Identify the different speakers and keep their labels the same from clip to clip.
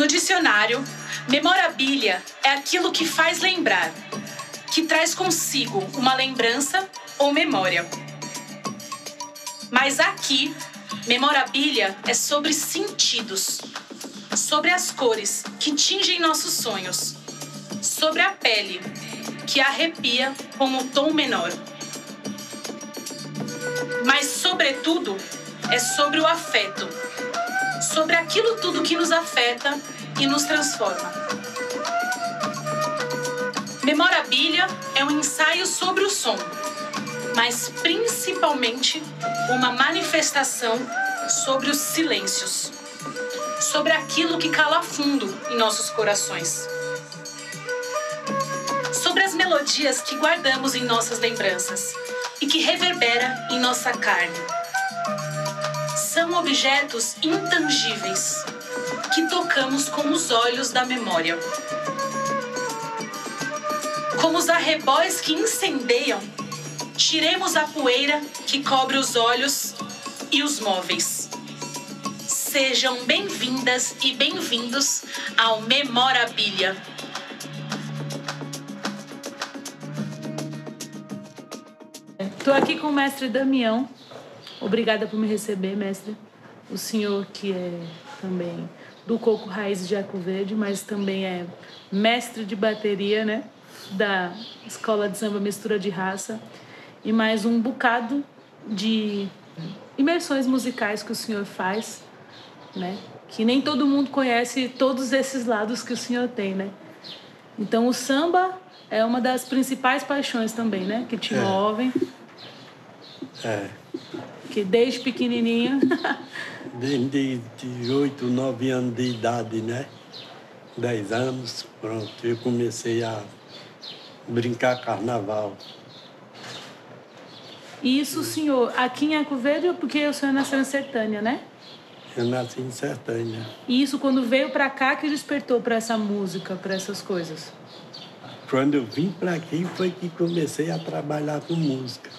Speaker 1: No dicionário, memorabilia é aquilo que faz lembrar, que traz consigo uma lembrança ou memória. Mas aqui, memorabilia é sobre sentidos, sobre as cores que tingem nossos sonhos, sobre a pele que arrepia com o tom menor. Mas, sobretudo, é sobre o afeto, sobre aquilo tudo que nos afeta e nos transforma. Memorabilia é um ensaio sobre o som, mas principalmente uma manifestação sobre os silêncios, sobre aquilo que cala fundo em nossos corações, sobre as melodias que guardamos em nossas lembranças e que reverbera em nossa carne. São objetos intangíveis que tocamos com os olhos da memória. Como os arrebóis que incendeiam, tiremos a poeira que cobre os olhos e os móveis. Sejam bem-vindas e bem-vindos ao Memorabilia.
Speaker 2: Estou aqui com o mestre Damião. Obrigada por me receber, mestre. O senhor que é também do Coco Raiz de Arco Verde, mas também é mestre de bateria, né? Da Escola de Samba Mistura de Raça. E mais um bocado de imersões musicais que o senhor faz, né? Que nem todo mundo conhece todos esses lados que o senhor tem, né? Então o samba é uma das principais paixões também, né? Que te é. movem.
Speaker 3: É.
Speaker 2: Que desde pequenininho.
Speaker 3: desde de 8, 9 anos de idade, né? 10 anos, pronto, eu comecei a brincar carnaval.
Speaker 2: Isso, senhor, aqui em Arco Verde, porque o senhor nasceu em Sertânia, né?
Speaker 3: Eu nasci em Sertânia.
Speaker 2: E isso, quando veio para cá, que despertou para essa música, para essas coisas?
Speaker 3: Quando eu vim para aqui, foi que comecei a trabalhar com música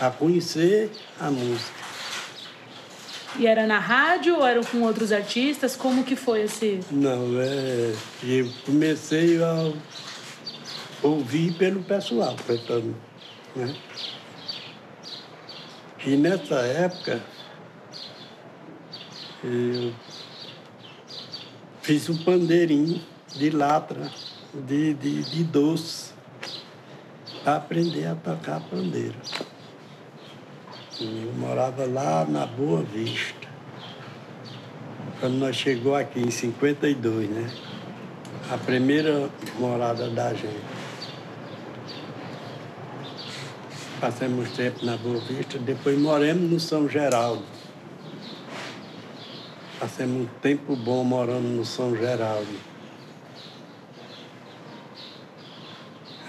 Speaker 3: a conhecer a música.
Speaker 2: E era na rádio ou era com outros artistas? Como que foi esse?
Speaker 3: Não, é, eu comecei a ouvir pelo pessoal cantando, né? E nessa época eu fiz um pandeirinho de latra, de, de, de doce, para aprender a tocar pandeiro. Eu morava lá na Boa Vista. Quando nós chegou aqui em 52, né? A primeira morada da gente. Passamos tempo na Boa Vista, depois moramos no São Geraldo. Passamos um tempo bom morando no São Geraldo.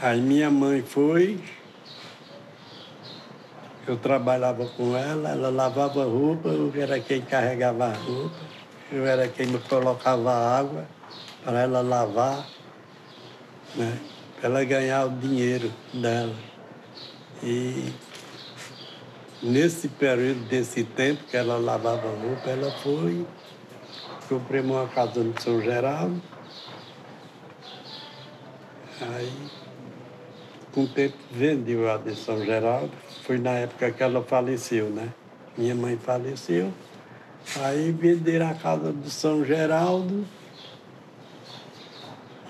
Speaker 3: Aí minha mãe foi, eu trabalhava com ela, ela lavava roupa, eu era quem carregava a roupa, eu era quem me colocava água para ela lavar, né? para ela ganhar o dinheiro dela. E nesse período, desse tempo que ela lavava roupa, ela foi, comprei uma casa no São Geraldo. Aí, com o tempo, vendeu a de São Geraldo, foi na época que ela faleceu, né? Minha mãe faleceu. Aí venderam a casa do São Geraldo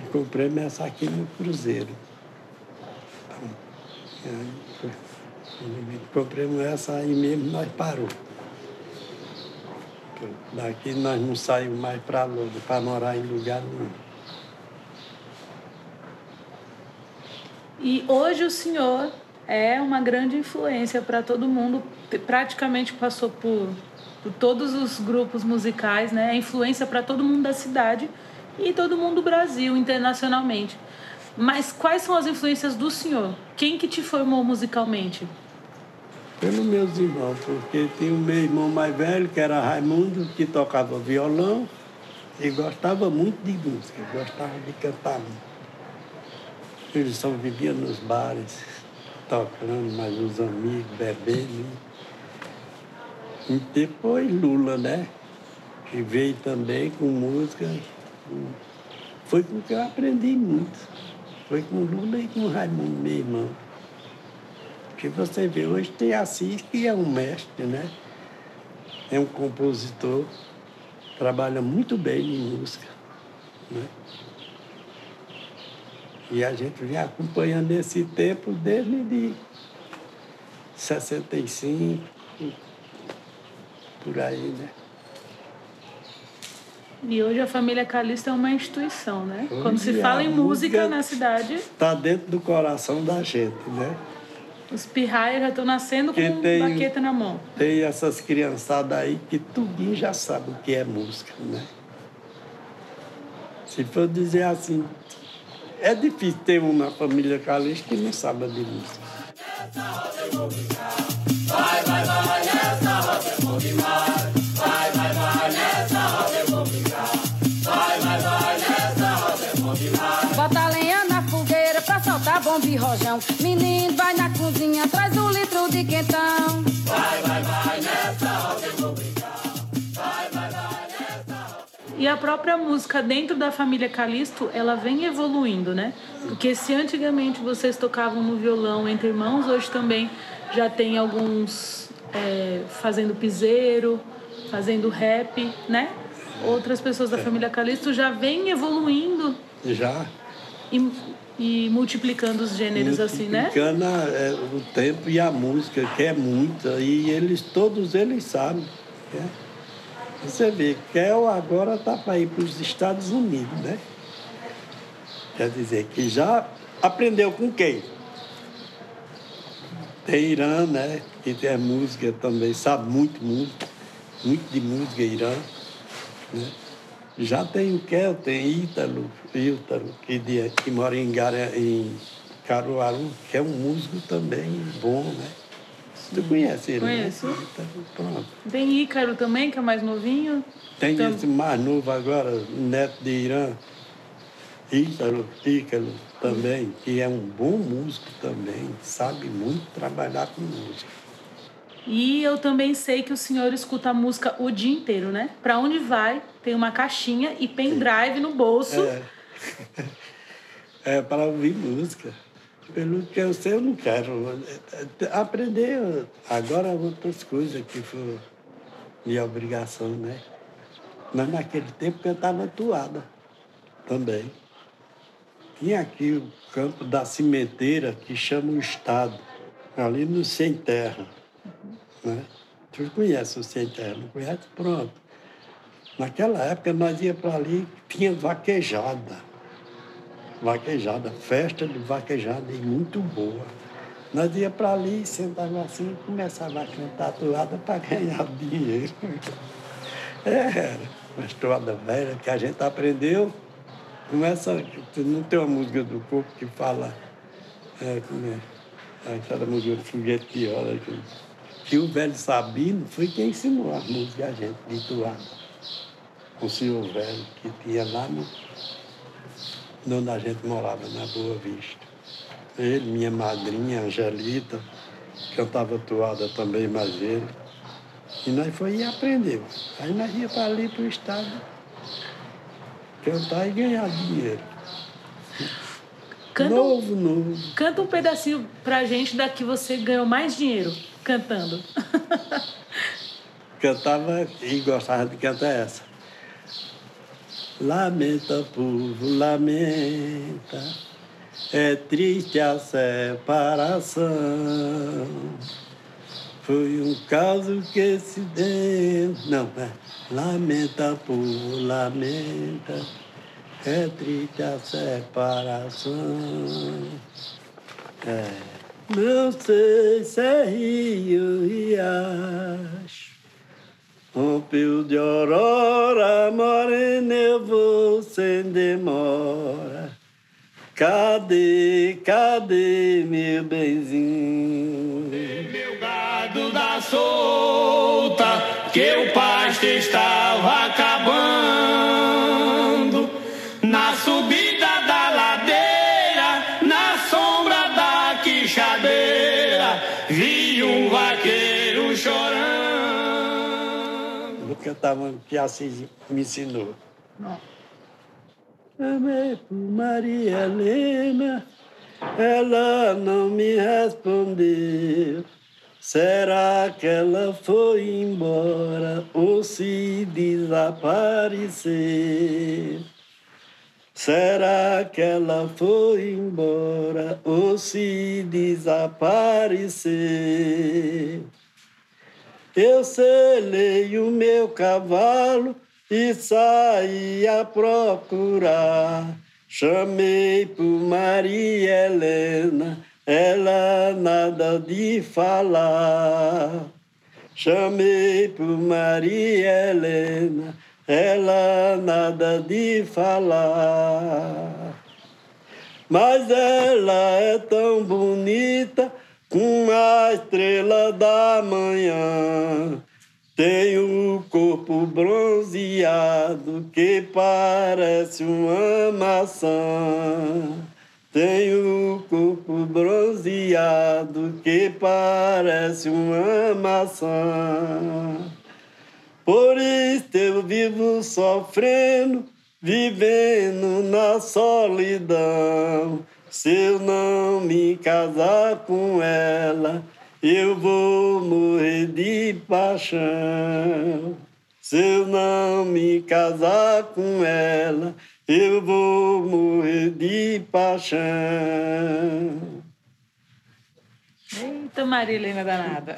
Speaker 3: e comprei essa aqui no Cruzeiro. Aí, compramos essa aí mesmo, nós parou. Daqui nós não saímos mais para para morar em lugar nenhum.
Speaker 2: E hoje o senhor é uma grande influência para todo mundo, praticamente passou por, por todos os grupos musicais, né? É influência para todo mundo da cidade e todo mundo do Brasil, internacionalmente. Mas quais são as influências do senhor? Quem que te formou musicalmente?
Speaker 3: Pelos meus irmãos, porque tem o meu irmão mais velho, que era Raimundo, que tocava violão e gostava muito de música, gostava de cantar. Eles só viviam nos bares tocando, mais os amigos, bebendo. E depois Lula, né? Que veio também com música Foi com que eu aprendi muito. Foi com Lula e com Raimundo, meu irmão. Porque você vê, hoje tem Assis, que é um mestre, né? É um compositor, trabalha muito bem em música. Né? E a gente vem acompanhando esse tempo desde de 65, por aí, né?
Speaker 2: E hoje a família Calista é uma instituição, né? Hoje Quando se fala em música, música na cidade.
Speaker 3: Está dentro do coração da gente, né?
Speaker 2: Os pirraias já estão nascendo com tem, baqueta na mão.
Speaker 3: Tem essas criançadas aí que tudinho já sabe o que é música, né? Se for dizer assim, é difícil ter um na família Calista que não sabe de música. Vai, vai, vai, nessa roda eu vou Vai, vai, vai, nessa roda eu vou Vai, vai, vai, nessa roda eu vou
Speaker 4: Bota lenha na fogueira pra soltar bomba e rojão. Menino, vai na cozinha, traz um litro de quentão.
Speaker 2: A própria música dentro da família Calisto, ela vem evoluindo, né? Porque se antigamente vocês tocavam no violão entre irmãos, hoje também já tem alguns é, fazendo piseiro, fazendo rap, né? Outras pessoas da é. família Calisto já vem evoluindo.
Speaker 3: Já.
Speaker 2: E, e multiplicando os gêneros assim, né?
Speaker 3: Multiplicando é, o tempo e a música, que é muita. E eles, todos eles sabem. Né? Você vê, Kel agora está para ir para os Estados Unidos, né? Quer dizer, que já aprendeu com quem? Tem Irã, né? Que tem música também, sabe muito música, muito de música Irã. Né? Já tem o Kel, tem Ítalo, Ítalo que, de, que mora em, em Caruaru, que é um músico também bom, né? Tu conhece ele?
Speaker 2: Né? Conheço. Né? pronto. Tem Ícaro também, que é mais novinho.
Speaker 3: Tem então... esse mais novo agora, neto de Irã. Ícaro, Ícaro também, que é um bom músico também, sabe muito trabalhar com música.
Speaker 2: E eu também sei que o senhor escuta a música o dia inteiro, né? Para onde vai, tem uma caixinha e pendrive no bolso.
Speaker 3: É, é para ouvir música. Pelo que eu sei, eu não quero. Aprender agora outras coisas que foi minha obrigação, né? Mas naquele tempo eu estava atuada também. Tinha aqui o campo da cimenteira, que chama o Estado, ali no Sem Terra. Né? Tu conhece o Sem Terra, não conhece? Pronto. Naquela época nós ia para ali, tinha vaquejada vaquejada, festa de vaquejada e muito boa. Nós ia para ali, sentava assim e começava a cantar toada para ganhar dinheiro. É, uma toada velha que a gente aprendeu. Começa, não tem uma música do corpo que fala, é, como é, aquela música foguete de hora, que, que o velho Sabino foi quem ensinou a música a gente de toada. O senhor velho que tinha lá no onde a gente morava, na Boa Vista. Ele, minha madrinha, Angelita, cantava toada também, mais ele. E nós foi e aprendeu. Aí nós ia para ali para o estado cantar e ganhar dinheiro.
Speaker 2: Canta, novo, novo. Canta um pedacinho pra gente da que você ganhou mais dinheiro cantando.
Speaker 3: Cantava e gostava de cantar essa. Lamenta, povo, lamenta, é triste a separação. Foi um caso que se deu. Não, é. Lamenta, povo, lamenta, é triste a separação. É. Não sei se é rio, riacho Rompeu de aurora, morena, eu vou sem demora. Cadê, cadê meu benzinho?
Speaker 5: Meu gado da solta, que o pasto estava acabando.
Speaker 3: Que eu tava, que Assis me ensinou. Não. Chamei por Maria Helena, ela não me respondeu. Será que ela foi embora ou se desapareceu? Será que ela foi embora ou se desapareceu? Eu selei o meu cavalo e saí a procurar. Chamei por Maria Helena, ela nada de falar. Chamei por Maria Helena, ela nada de falar. Mas ela é tão bonita como a estrela da manhã. Tem o corpo bronzeado que parece uma maçã. Tem o corpo bronzeado que parece uma maçã. Por isso eu vivo sofrendo, vivendo na solidão. Se eu não me casar com ela, eu vou morrer de paixão. Se eu não me casar com ela, eu vou morrer de paixão.
Speaker 2: Eita, Maria Helena danada.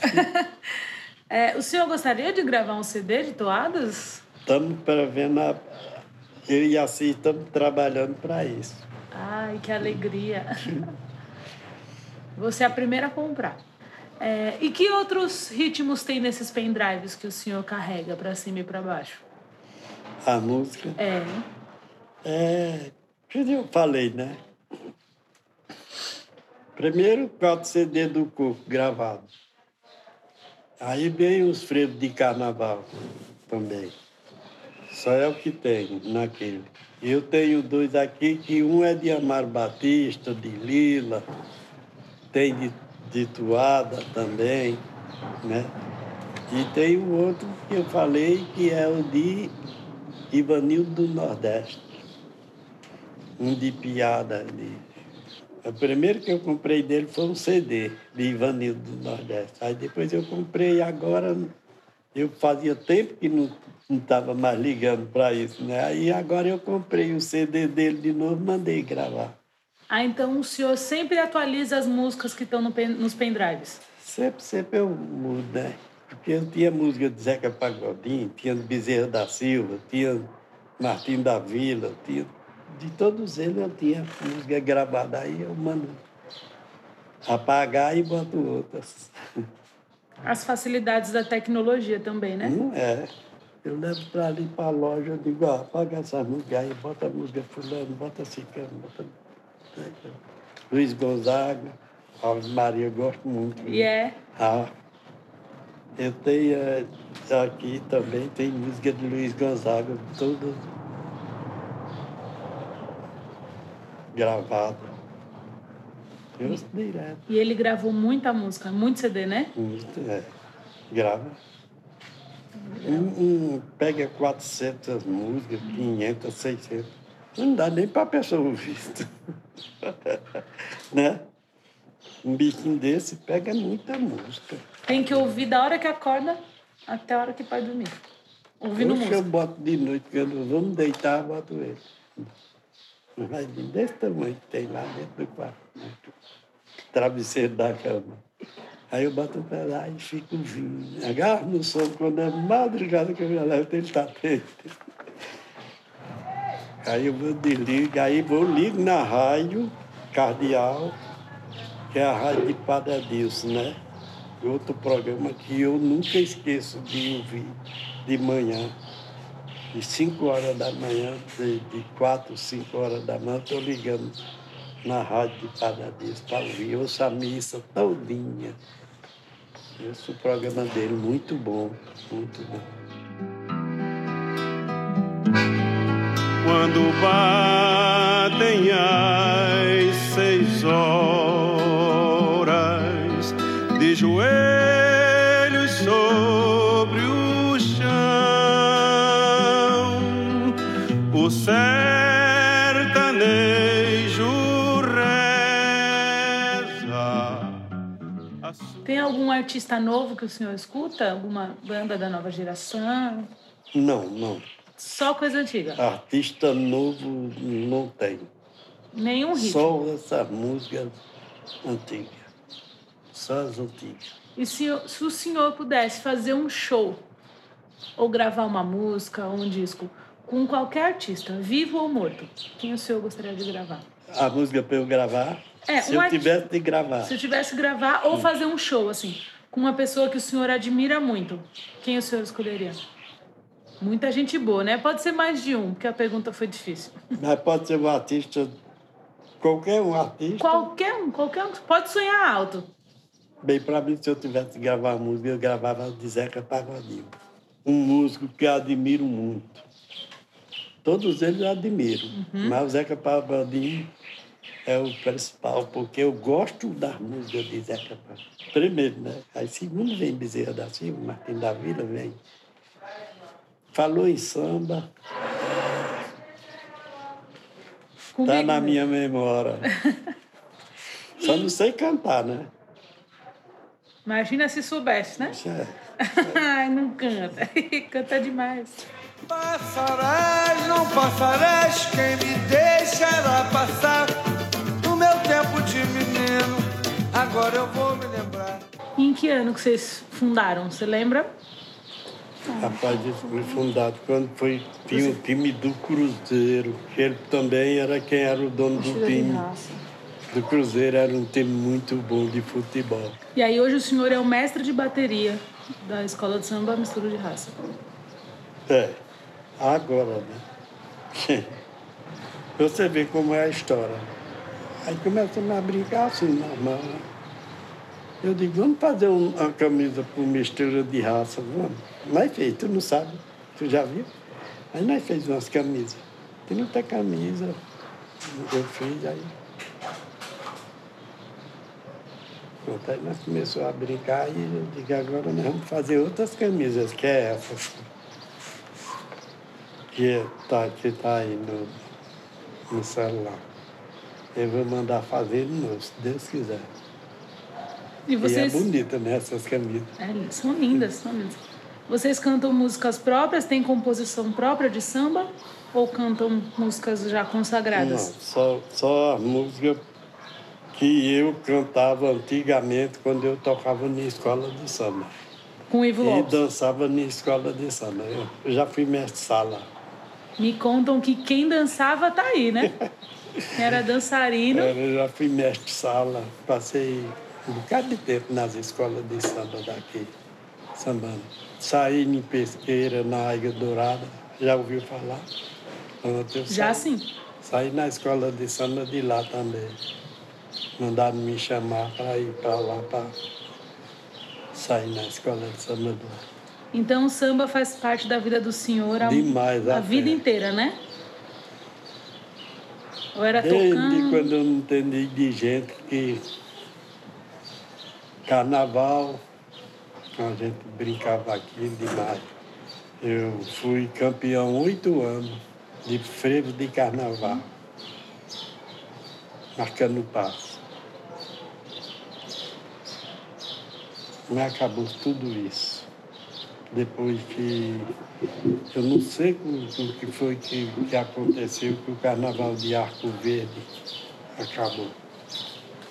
Speaker 2: é, o senhor gostaria de gravar um CD de toadas?
Speaker 3: Estamos prevendo, a... eu e a Cis estamos trabalhando para isso.
Speaker 2: Ai, que alegria. Você é a primeira a comprar. É, e que outros ritmos tem nesses pendrives que o senhor carrega para cima e para baixo?
Speaker 3: A música.
Speaker 2: É.
Speaker 3: É. Que eu falei, né? Primeiro, quatro CD do Coco gravado. Aí vem os frevos de carnaval também. Só é o que tem naquele. Eu tenho dois aqui, que um é de Amaro Batista, de Lila, tem de de Tuada também, né? E tem o outro que eu falei, que é o de Ivanildo do Nordeste. Um de piada ali. O primeiro que eu comprei dele foi um CD de Ivanildo do Nordeste. Aí depois eu comprei agora, eu fazia tempo que não estava mais ligando para isso, né? Aí agora eu comprei o CD dele de novo, mandei gravar.
Speaker 2: Ah, então o senhor sempre atualiza as músicas que estão no pen, nos pendrives?
Speaker 3: Sempre, sempre eu mudo, né? Porque eu tinha música de Zeca Pagodinho, tinha Bezerra da Silva, tinha Martim da Vila, tinha... De todos eles eu tinha música gravada, aí eu mando apagar e boto outras.
Speaker 2: As facilidades da tecnologia também, né?
Speaker 3: Não é. Eu levo para ali para a loja, eu digo, ó, apaga essa música aí, bota a música fulano, bota cicano, bota Luiz Gonzaga, Ave Maria, eu gosto muito.
Speaker 2: E é?
Speaker 3: Ah, eu tenho eh, aqui também, tem música de Luiz Gonzaga, todas gravadas. Eu direto.
Speaker 2: E ele gravou muita música, muito CD, né?
Speaker 3: Muito, é. Grava. Um, pega 400 músicas, 500, 600. Não dá nem para a pessoa ouvir. né? Um bichinho desse pega muita música.
Speaker 2: Tem que ouvir da hora que acorda até a hora que vai dormir. Ouvindo
Speaker 3: Hoje
Speaker 2: música.
Speaker 3: eu boto de noite, quando vamos deitar, eu boto ele. Mas desse tamanho que tem lá dentro do quarto. Né? Travesseiro da cama. Aí eu boto pra lá e fico ouvindo. Agarro no som quando é madrugada que eu me levo, ele tá dentro. Aí eu vou desligo, aí vou ligo na rádio cardial, que é a rádio de Padre Adilson, né? Outro programa que eu nunca esqueço de ouvir de manhã. De 5 horas da manhã, de 4, 5 horas da manhã, estou ligando na rádio de Padre Adilson para ouvir. Eu ouço a missa todinha. Esse o programa dele, muito bom, muito bom.
Speaker 5: quando batem as seis horas de joelhos sobre o chão, o cérebro
Speaker 2: algum artista novo que o senhor escuta? Alguma banda da nova geração?
Speaker 3: Não, não.
Speaker 2: Só coisa antiga?
Speaker 3: Artista novo não tem.
Speaker 2: Nenhum ritmo?
Speaker 3: Só essas músicas antigas. Só as antigas.
Speaker 2: E se, o- se o senhor pudesse fazer um show ou gravar uma música ou um disco com qualquer artista, vivo ou morto, quem o senhor gostaria de gravar?
Speaker 3: A música para eu gravar,
Speaker 2: É,
Speaker 3: se
Speaker 2: um
Speaker 3: eu tivesse de gravar,
Speaker 2: Se eu tivesse que gravar ou fazer um show, assim, com uma pessoa que o senhor admira muito, quem o senhor escolheria? Muita gente boa, né? Pode ser mais de um, porque a pergunta foi difícil.
Speaker 3: mas pode ser um artista, qualquer um artista.
Speaker 2: Qualquer um, qualquer um. Pode sonhar alto.
Speaker 3: Bem, para mim, se eu tivesse que gravar música, eu gravava de Zeca Pagodinho. Um músico que eu admiro muito. Todos eles eu admiro,
Speaker 2: Uhum.
Speaker 3: mas o Zeca Pagodinho é o principal, porque eu gosto das músicas de Zeca Pagodinho. Primeiro, né? Aí segundo vem Bezerra da Silva, Martim da Vila vem. Falou em samba,
Speaker 2: Comigo
Speaker 3: tá na minha memória. Só não sei cantar, né?
Speaker 2: Imagina se soubesse, né?
Speaker 3: Isso é-
Speaker 2: Ai, não canta. canta demais.
Speaker 6: Passarás, não passarás, quem me deixará passar Agora eu vou me lembrar.
Speaker 2: E em que ano que vocês fundaram? Você lembra?
Speaker 3: Rapaz, isso foi fundado quando foi tinha o time do Cruzeiro, ele também era quem era o dono do time. Do Cruzeiro era um time muito bom de futebol.
Speaker 2: E aí hoje o senhor é o mestre de bateria da Escola de Samba Mistura de Raça.
Speaker 3: É, agora, né? Você vê como é a história. Aí começamos a brincar assim, normal. né? Eu digo, vamos fazer um- uma camisa por mistura de raça, vamos. Nós fez, tu não sabe, tu já viu? Aí nós fez umas camisas. Tem muita camisa, eu fiz aí. Pronto, aí nós começamos a brincar e eu digo, agora nós vamos fazer outras camisas, que é essa. Que tá, que tá aí no, no celular. Eu vou mandar fazer de novo, se Deus quiser.
Speaker 2: E vocês.
Speaker 3: E é bonita, né, essas camisas.
Speaker 2: É, são lindas, são lindas. Vocês cantam músicas próprias? Tem composição própria de samba? Ou cantam músicas já
Speaker 3: Não,
Speaker 2: consagradas?
Speaker 3: só, só a música que eu cantava antigamente quando eu tocava na escola de samba.
Speaker 2: Com Ivo
Speaker 3: E
Speaker 2: Lopes.
Speaker 3: dançava na escola de samba. Eu, eu já fui mestre sala.
Speaker 2: Me contam que quem dançava tá aí, né? Era dançarino.
Speaker 3: Eu já fui mestre sala, passei um bocado de tempo nas escolas de samba daqui, sambando. Saí em pesqueira, na Águia Dourada, já ouviu falar?
Speaker 2: Já
Speaker 3: saí.
Speaker 2: sim.
Speaker 3: Saí na escola de samba de lá também. Mandaram me chamar para ir para lá para sair na escola de samba de lá.
Speaker 2: Então o samba faz parte da vida do senhor um-
Speaker 3: Demais,
Speaker 2: a vida inteira, né? Ou era
Speaker 3: Desde
Speaker 2: tocando.
Speaker 3: quando eu não entendi de gente que carnaval, a gente brincava aqui demais. Eu fui campeão oito anos de frevo de carnaval, marcando passo. Mas acabou tudo isso. Depois que eu não sei o, que foi que, que aconteceu, que o carnaval de Arco Verde acabou.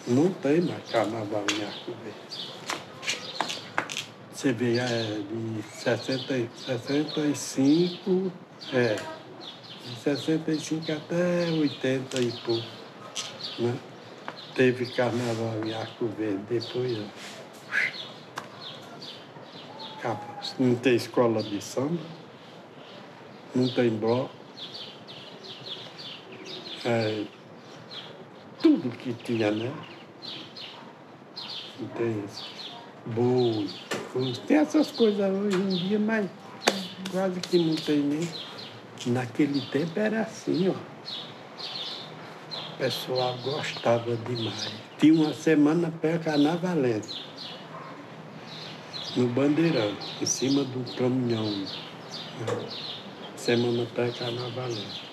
Speaker 3: Não tem mais carnaval em Arco Verde. Você vê, é de 60, e- 65, é, de 65 até 80 e pouco, né? Teve carnaval em Arco Verde, depois, ó. Não tem escola de samba, não tem bloco. É, tudo que tinha, né? Não tem boi, tem essas coisas hoje em dia, mas quase que não tem nem. Naquele tempo era assim, ó. O pessoal gostava demais. Tinha uma semana pré-carnavalesca no Bandeirão, em cima do caminhão. né? Semana pré-carnavalesca.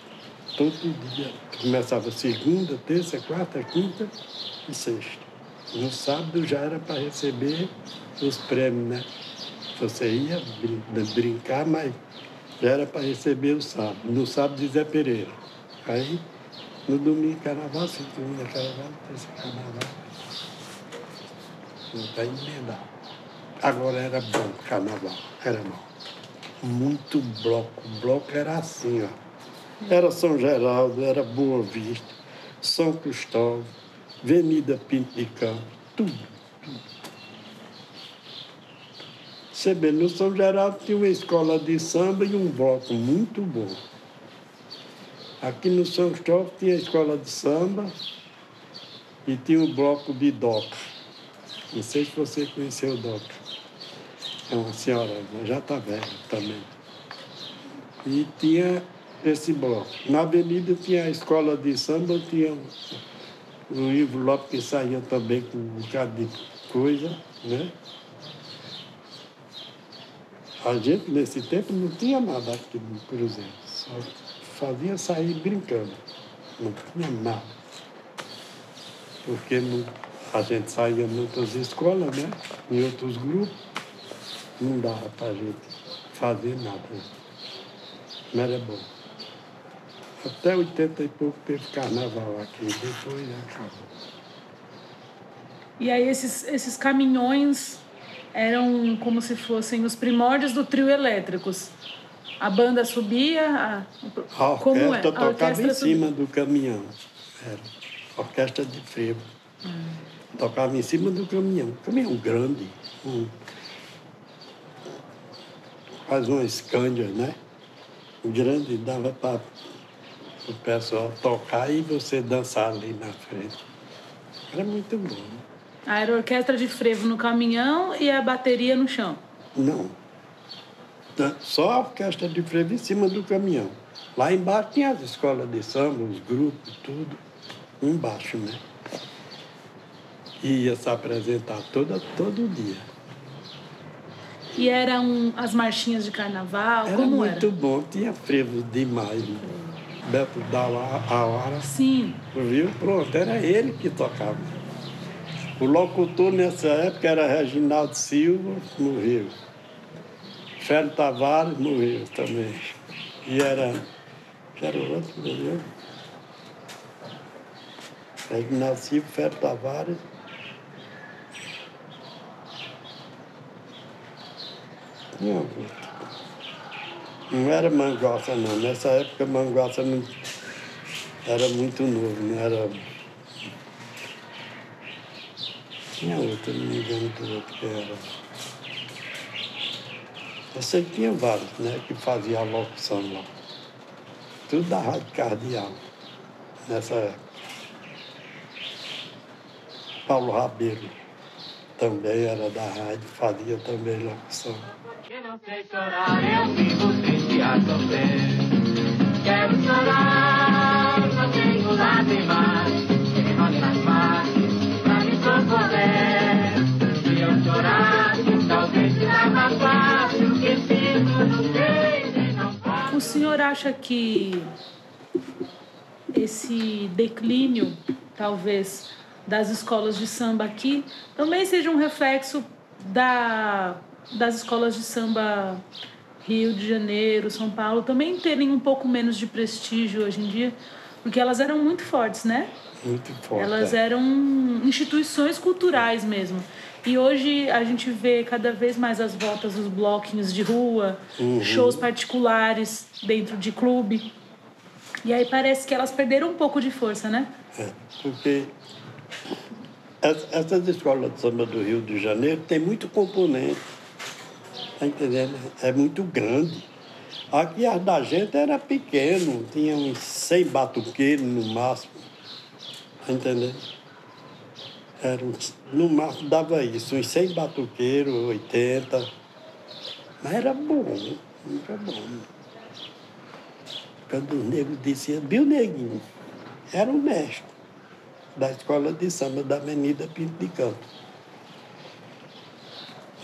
Speaker 3: todo dia. Começava segunda, terça, quarta, quinta e sexta. No sábado já era para receber os prêmios, né? Você ia brin- brincar, mas já era para receber o sábado. No sábado de Zé Pereira. Aí, no domingo, carnaval, segunda, carnaval, terça, carnaval. Não vai emendar. Agora era bom carnaval, era bom. Muito bloco. O bloco era assim, ó. Era São Geraldo, era Boa Vista, São Cristóvão, De Campo, tudo, tudo. Vê, no São Geraldo tinha uma escola de samba e um bloco muito bom. Aqui no São Cristóvão tinha a escola de samba e tinha o bloco de DOCA. Não sei se você conheceu o DOCA. É uma senhora, já está velha também. E tinha esse bloco. Na avenida tinha a escola de samba, tinha o Ivo Lopes que saía também com um bocado de coisa, né? A gente, nesse tempo, não tinha nada aqui no Cruzeiro. Só fazia sair brincando. Não tinha nada. Porque não- a gente saía em outras escolas, né? Em outros grupos. Não dava para gente fazer nada. Mas era bom. Até 80 e pouco teve carnaval aqui, depois acabou.
Speaker 2: E aí esses, esses caminhões eram como se fossem os primórdios do trio elétricos. A banda subia, a,
Speaker 3: A
Speaker 2: como é?
Speaker 3: orquestra
Speaker 2: A
Speaker 3: tocava
Speaker 2: orquestra
Speaker 3: em
Speaker 2: subia.
Speaker 3: cima do caminhão. Era orquestra de frevo. Tocava em cima do caminhão. Caminhão grande. Um, quase uma Scania, né? Grande, dava para o pessoal tocar e você dançar ali na frente. Era muito bom.
Speaker 2: Ah, Era orquestra de frevo no caminhão e a bateria no chão.
Speaker 3: Não. Da- Só a orquestra de frevo em cima do caminhão. Lá embaixo tinha as escolas de samba, os grupos, tudo. Embaixo, né? E ia se apresentar toda, todo dia.
Speaker 2: E eram as marchinhas de carnaval,
Speaker 3: Era
Speaker 2: como
Speaker 3: muito
Speaker 2: era?
Speaker 3: bom, tinha frevo demais. né? Beto Dalla- a hora,
Speaker 2: Sim.
Speaker 3: viu? Pronto, era ele que tocava. O locutor nessa época era Reginaldo Silva, morreu. Félio Tavares morreu também. E era. que era o outro, morreu. Reginaldo Silva, Félio Tavares. Outro. Não era Manguaça, não. Nessa época, não era muito novo, não era. Tinha outro, não me engano do outro que era. Eu sei que tinha vários, né, que faziam a locução lá. Tudo da Rádio Cardeal, nessa época. Paulo Rabelo também era da rádio, fazia também locução.
Speaker 7: Que não sei chorar, eu vivo triste a sofrer. Quero chorar, não tenho lágrimas. Que nas pra. Se eu talvez mais. Que sinto não posso.
Speaker 2: O senhor acha que esse declínio, talvez, das escolas de samba aqui também seja um reflexo da, das escolas de samba Rio de Janeiro, São Paulo, também terem um pouco menos de prestígio hoje em dia? Porque elas eram muito fortes, né?
Speaker 3: Muito forte.
Speaker 2: Elas
Speaker 3: é.
Speaker 2: eram instituições culturais mesmo. E hoje a gente vê cada vez mais as voltas dos bloquinhos de rua, shows particulares dentro de clube. E aí parece que elas perderam um pouco de força, né?
Speaker 3: É, porque es- essas escolas de samba do Rio de Janeiro tem muito componente. Tá entendendo? É muito grande. Aqui as da gente era pequeno, tinha uns 100 batuqueiros no máximo. Tá entendendo? Era no máximo dava isso, uns 100 batuqueiros, 80. Mas era bom, era bom. Quando os negros diziam, viu, neguinho? Era o mestre da escola de samba da Avenida Pinto de Campo.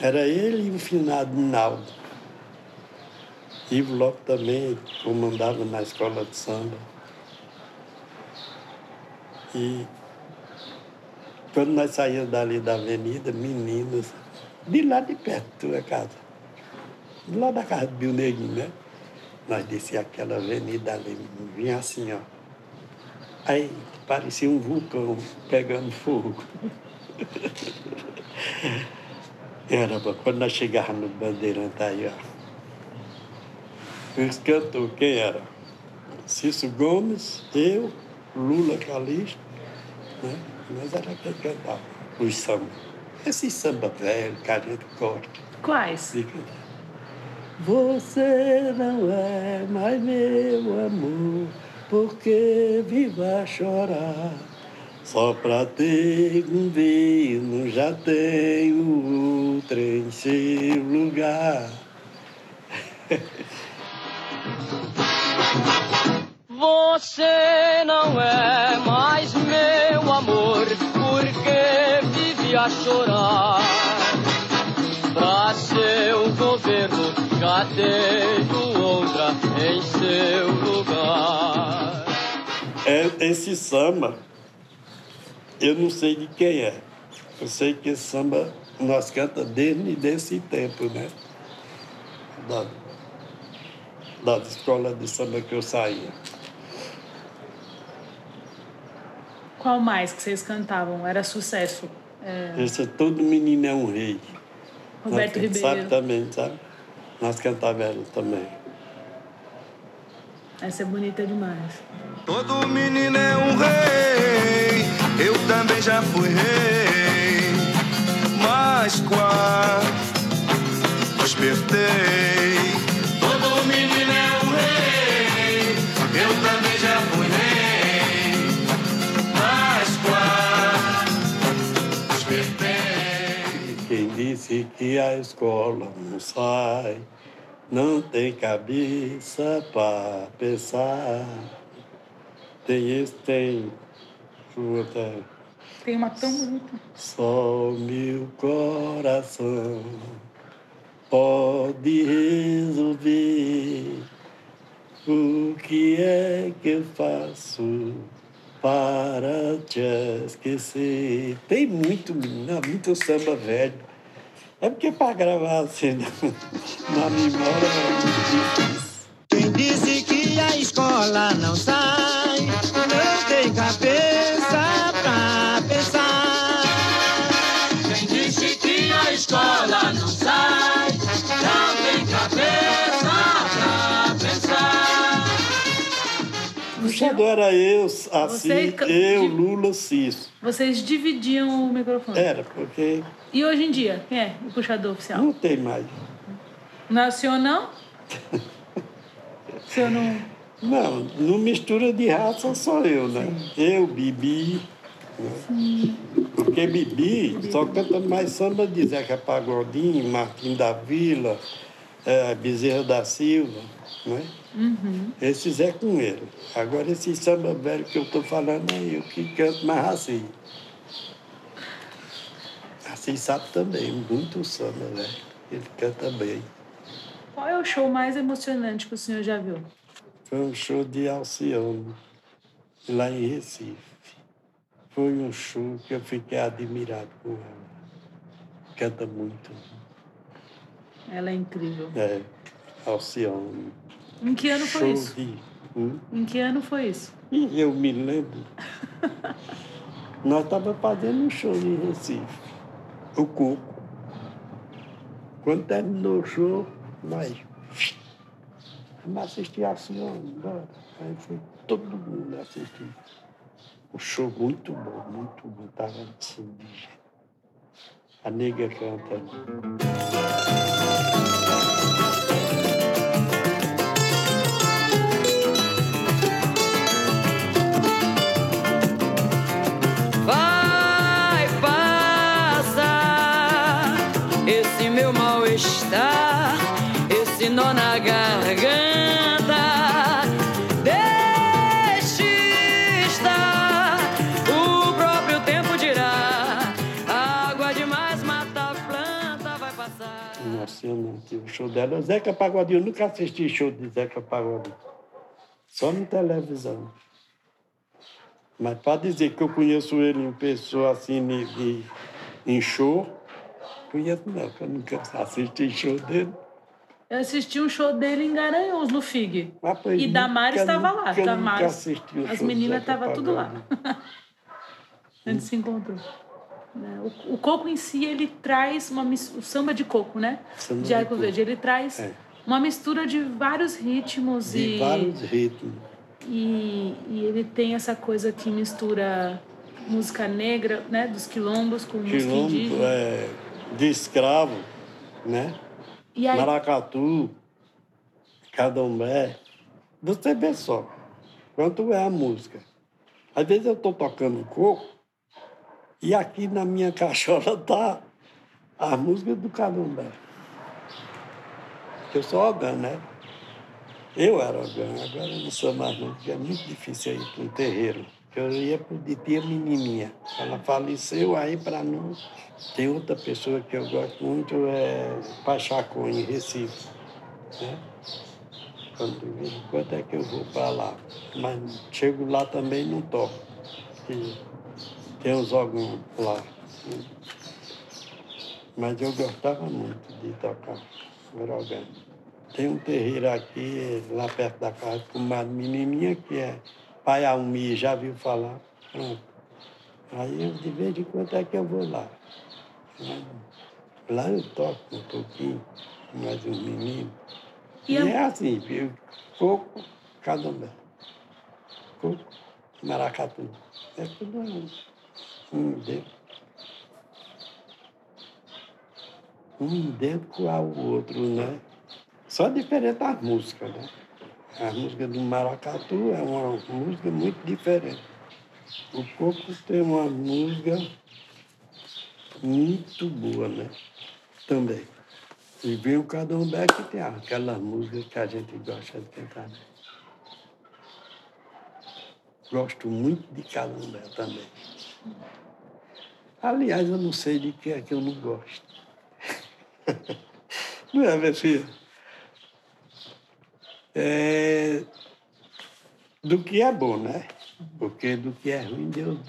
Speaker 3: Era ele e o finado Naldo. Ivo Lopes também comandava na escola de samba. E quando nós saímos dali da avenida, meninos, de lá de perto da casa, de lá da casa do Bill né? Nós descia aquela avenida ali, vinha assim, ó. Aí parecia um vulcão pegando fogo. Era bom. Quando nós chegávamos no Bandeirante aí, ó. Os cantores, quem era? Cício Gomes, eu, Lula Calixto, né? Nós era quem cantava. Os samba. Esse samba velho, que a gente gosta
Speaker 2: Quais?
Speaker 3: de. Você não é mais meu amor, porque viva chorar. Só pra ter um vino já tenho outro em seu lugar.
Speaker 7: Você não é mais meu amor, porque vive a chorar. Pra seu governo já tenho outra em seu lugar.
Speaker 3: É, esse samba, eu não sei de quem é. Eu sei que esse samba nós canta desde desse tempo, né? Da, da escola de samba que eu saía.
Speaker 2: Qual mais que vocês cantavam? Era sucesso.
Speaker 3: Esse é Todo Menino é um Rei.
Speaker 2: Roberto
Speaker 3: Nós
Speaker 2: Ribeiro.
Speaker 3: Sabe também, sabe? Nós cantávamos ela também.
Speaker 2: Essa é bonita demais.
Speaker 6: Todo menino é um rei, eu também já fui rei. Mas qual despertei? Todo menino é um rei, eu também já fui rei. Mas qual despertei?
Speaker 3: Quem disse que a escola não sai, não tem cabeça para pensar. Tem esse, tem.
Speaker 2: Tem uma tão bonita.
Speaker 3: Só meu coração pode resolver o que é que eu faço para te esquecer. Tem muito, menina, muito samba velho. É porque para gravar assim na na memória é muito difícil.
Speaker 8: Quem disse que a escola não
Speaker 3: O puxador era eu, assim,
Speaker 2: Você ca-
Speaker 3: eu, Lula, Cício.
Speaker 2: Vocês dividiam o microfone.
Speaker 3: Era, porque
Speaker 2: E hoje em dia, quem é o puxador oficial?
Speaker 3: não tem mais.
Speaker 2: Não é o senhor, não? O senhor não...
Speaker 3: Não, no mistura de raça sou eu, né? Eu, Bibi. né? Porque Bibi só canta mais samba de Zeca Pagodinho, Martim da Vila, eh, Bezerra da Silva, né? Esses é com ele. Agora esse samba velho que eu estou falando é eu que canto mais assim. Assim sabe também, muito samba, velho. Ele canta bem.
Speaker 2: Qual é o show mais emocionante que o senhor já viu?
Speaker 3: Foi um show de Alcione, lá em Recife. Foi um show que eu fiquei admirado com ela. Canta muito.
Speaker 2: Ela é incrível.
Speaker 3: É, Alcione.
Speaker 2: Em que ano foi isso?
Speaker 3: Hum?
Speaker 2: Em que ano foi isso?
Speaker 3: E eu me lembro. Nós estávamos fazendo um show em Recife. O Coco. Quando terminou o show, nós. Vamos assistir a Alcione, bora. Aí foi todo mundo assistir. Um show muito bom, muito bom. Estava assim. A nega canta. Show dela, Zeca Pagodinho, eu nunca assisti show de Zeca Pagodinho. Só na televisão. Mas para dizer que eu conheço ele em pessoa assim, de, em show, conheço não, eu nunca assisti show dele.
Speaker 2: Eu assisti um show dele em Garanhuns, no FIG. E Damares estava lá.
Speaker 3: o
Speaker 2: as meninas estavam tudo lá.
Speaker 3: Pagodinho.
Speaker 2: A gente se encontrou. Né, O, o coco em si, ele traz uma o samba de coco, né?
Speaker 3: Samba
Speaker 2: de Arco. Verde. Ele traz
Speaker 3: É.
Speaker 2: uma mistura de vários ritmos
Speaker 3: De
Speaker 2: e,
Speaker 3: vários ritmos.
Speaker 2: e, e ele tem essa coisa que mistura música negra, né? Dos quilombos com música
Speaker 3: Quilombo
Speaker 2: indígena.
Speaker 3: é, de escravo, né?
Speaker 2: Aí,
Speaker 3: Maracatu, Cadombré. Você vê só quanto é a música. Às vezes eu estou tocando coco e aqui na minha caixola tá a música do Cadombré. Eu sou ogã, né? Eu era ogã, agora não sou mais não, porque é muito difícil ir para um terreiro. Eu ia para de tia menininha. Ela faleceu aí para não... Tem outra pessoa que eu gosto muito, é Pachacon, em Recife. Né? Quando, quando é que eu vou para lá. Mas chego lá também e não toco. porque Tem uns órgãos lá. Mas eu gostava muito de tocar órgão. Tem um terreiro aqui, lá perto da casa, com uma menininha que é Pai Almi, já viu falar? Pronto. Aí eu, de vez em quando é que eu vou lá. Lá- eu toco um pouquinho, mais um menino.
Speaker 2: E
Speaker 3: E,
Speaker 2: a-
Speaker 3: é assim, viu? Coco, candomblé. Coco, maracatu. É tudo um, um dentro. Um dentro ao outro, né? Só diferente das músicas, né? A música do maracatu é uma música muito diferente. O coco tem uma música muito boa, né? Também. E vem o candomblé que tem aquela música que a gente gosta de cantar. Né? Gosto muito de candomblé também. Aliás, eu não sei de que é que eu não gosto. não é, minha filha? É... Do que é bom, né? Porque do que é ruim, Deus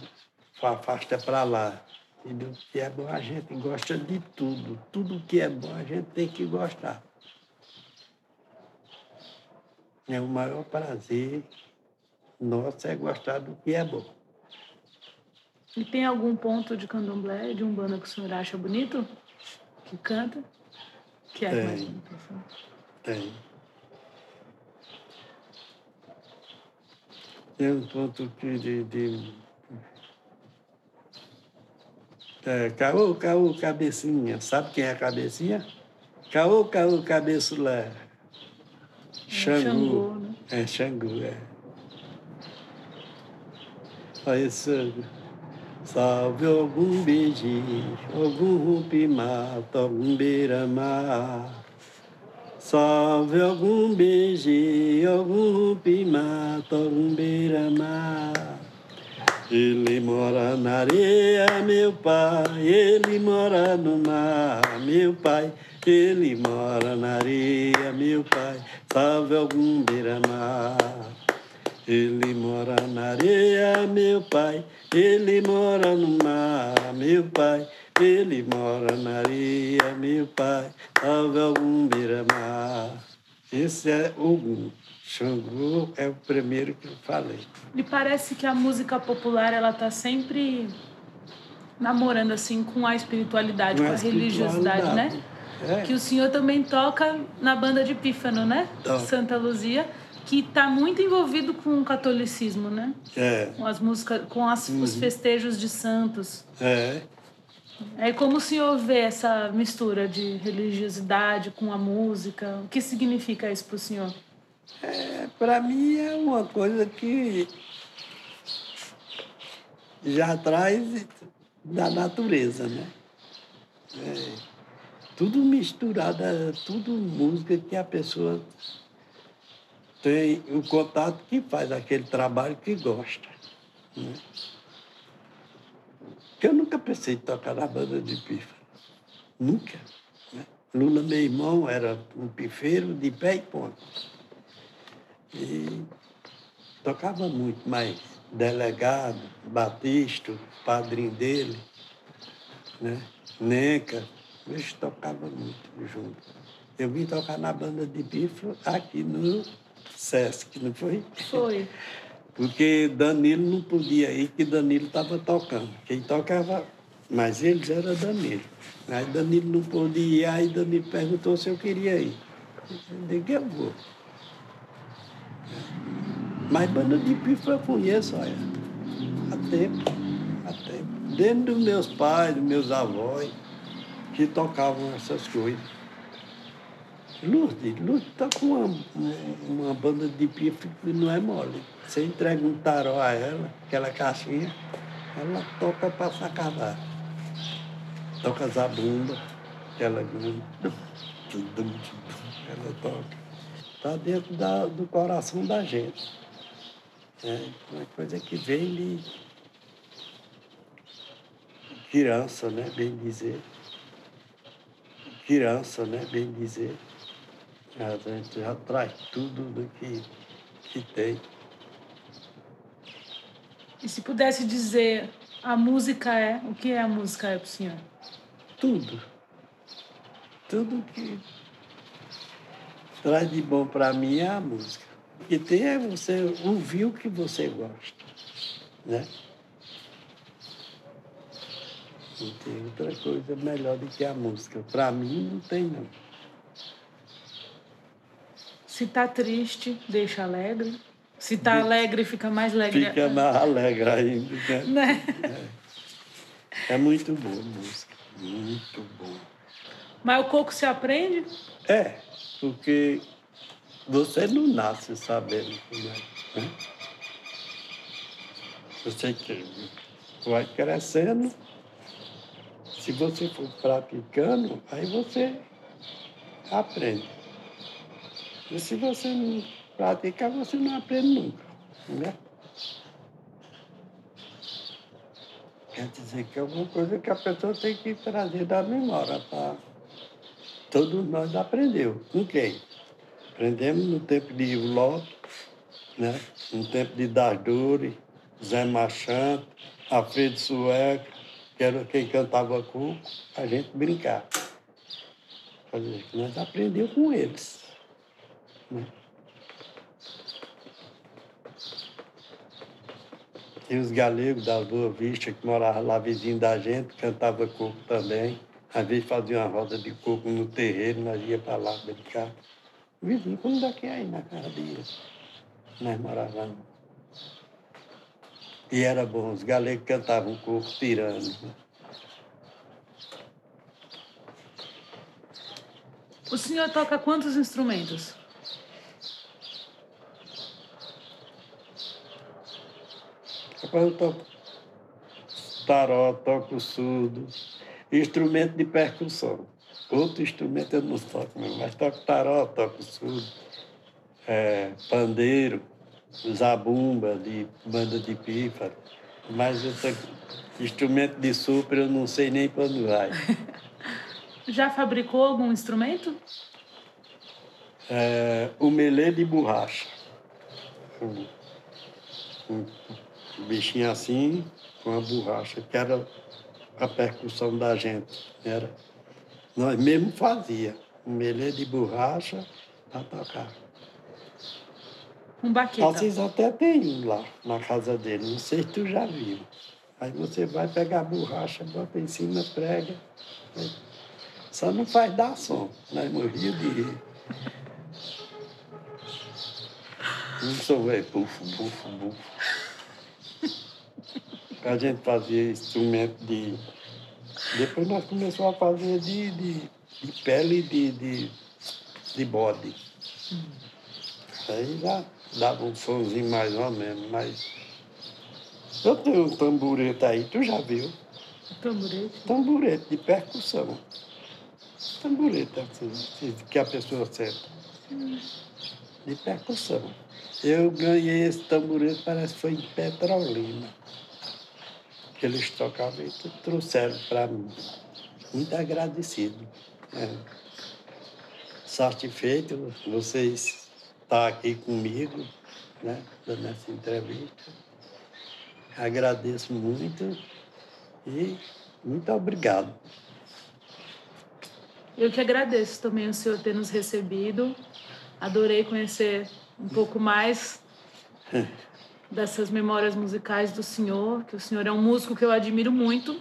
Speaker 3: afasta para lá. E do que é bom, a gente gosta de tudo. Tudo que é bom, a gente tem que gostar. É o maior prazer nosso é gostar do que é bom.
Speaker 2: E tem algum ponto de candomblé, de umbanda que o senhor acha bonito? Que canta? Que é
Speaker 3: Tem.
Speaker 2: mais bonito? assim?
Speaker 3: Tem. Tem um ponto que de. de é, caô, caô, cabecinha. Sabe quem é a cabecinha? Caô, caô, cabeçulé. Xangu.
Speaker 2: Xangô, né?
Speaker 3: É, Xangu, é. Olha isso. Salve algum beijinho, algum rupi-mato, algum beira-mar. Salve algum beijinho, algum rupi-mato, algum beira-mar. Ele mora na areia, meu pai, ele mora no mar, meu pai. Ele mora na areia, meu pai, salve algum beira-mar. Ele mora na areia, meu pai. Ele mora no mar, meu pai. Ele mora na areia, meu pai. Salve algum beira-mar. Esse é Ogum. Xangô é o primeiro que eu falei.
Speaker 2: Me parece que a música popular ela tá sempre namorando assim com a espiritualidade, com a, religiosidade, né?
Speaker 3: É.
Speaker 2: Que o senhor também toca na banda de Pífano, né?
Speaker 3: Toco.
Speaker 2: Santa Luzia, que está muito envolvido com o catolicismo, né?
Speaker 3: É,
Speaker 2: Com as músicas, com as- os festejos de santos.
Speaker 3: é.
Speaker 2: É como o senhor vê essa mistura de religiosidade com a música? O que significa isso para o senhor?
Speaker 3: Para mim é uma coisa que já traz da natureza, né? É, tudo misturado, é tudo música que a pessoa tem o contato que faz aquele trabalho que gosta. Né? Eu nunca pensei em tocar na banda de pífano. Nunca. Né? Lula, meu irmão, era um pifeiro de pé e ponta. E tocava muito, mas delegado, Batista, padrinho dele, né? Neca, eles tocavam muito junto. Eu vim tocar na banda de bifo aqui no Sesc, não foi?
Speaker 2: Foi.
Speaker 3: Porque Danilo não podia ir, que Danilo estava tocando. Quem tocava, mas eles era Danilo. Aí Danilo não podia ir, aí Danilo perguntou se eu queria ir. Eu digo, eu vou. Mas banda de pifo eu conheço, olha, há tempo, há tempo. Dentro dos meus pais, dos meus avós, que tocavam essas coisas. Lourdes, Lourdes tá com uma, uma banda de pifo que não é mole. Você entrega um taró a ela, aquela caixinha, ela toca para sacavar. Toca zabumba, grande. Ela toca. Está dentro da, do coração da gente. É uma coisa que vem de criança, né? Bem dizer. Criança, né? Bem dizer. A gente já traz tudo do que, que tem.
Speaker 2: E se pudesse dizer a música é, o que é a música é para o senhor?
Speaker 3: Tudo. Tudo que traz de bom para mim é a música. O que tem é você ouvir o que você gosta. Né? Não tem outra coisa melhor do que a música. Para mim, não tem, não.
Speaker 2: Se tá triste, deixa alegre. Se tá alegre, fica mais alegre.
Speaker 3: Fica mais alegre ainda. Né?
Speaker 2: Né?
Speaker 3: É muito boa a música. Muito boa.
Speaker 2: Mas o coco se aprende?
Speaker 3: É, porque você não nasce sabendo como é. Né? Você que vai crescendo. Se você for praticando, aí você aprende. E se você não praticar, você não aprende nunca. Né? Quer dizer que é alguma coisa que a pessoa tem que trazer da memória. Pra... Todos nós aprendeu. Com quem? Aprendemos no tempo de Ló, né? no tempo de Darduri, Zé Machado, Alfredo Sueca, que era quem cantava com a gente brincar. Nós aprendemos com eles. E os galegos da Boa Vista, que moravam lá vizinho da gente, cantava coco também. Às vezes fazia uma roda de coco no terreiro, nós ia para lá brincar. Vizinho, como daqui aí na casa deles. Nós morávamos. E era bom, os galegos cantavam coco tirando.
Speaker 2: O senhor toca quantos instrumentos?
Speaker 3: Toco taró, toco surdo, instrumento de percussão. Outro instrumento eu não toco, mas toco taró, toco surdo, é, pandeiro, zabumba, de banda de pífaro. Mas eu toco instrumento de sopro eu não sei nem onde vai.
Speaker 2: Já fabricou algum instrumento?
Speaker 3: É, o melê de borracha. Um, um bichinho assim, com a borracha, que era a percussão da gente. Era, nós mesmo fazia um melê de borracha para tocar.
Speaker 2: Um baqueta.
Speaker 3: Vocês até tem um lá na casa dele, não sei se tu já viu. Aí você vai pegar a borracha, bota em cima, prega. aí- Só não faz dar som. Nós morríamos de rir. Não sou velho, bufo, bufo, bufo. A gente fazia instrumento de. Depois nós começamos a fazer de, de, de pele de, de, de bode. Aí já dava um somzinho mais ou menos, mas. Eu tenho um tamborete aí, tu já viu?
Speaker 2: Tamborete.
Speaker 3: Tamborete de percussão. Tamborete, assim, que a pessoa senta. De percussão. Eu ganhei esse tamborete, parece que foi em Petrolina. Que eles tocavam e trouxeram para mim. Muito agradecido. É. Satisfeito vocês estar aqui comigo, né, dando essa entrevista. Agradeço muito e muito obrigado.
Speaker 2: Eu que agradeço também o senhor ter nos recebido. Adorei conhecer um pouco mais dessas memórias musicais do senhor, que o senhor é um músico que eu admiro muito.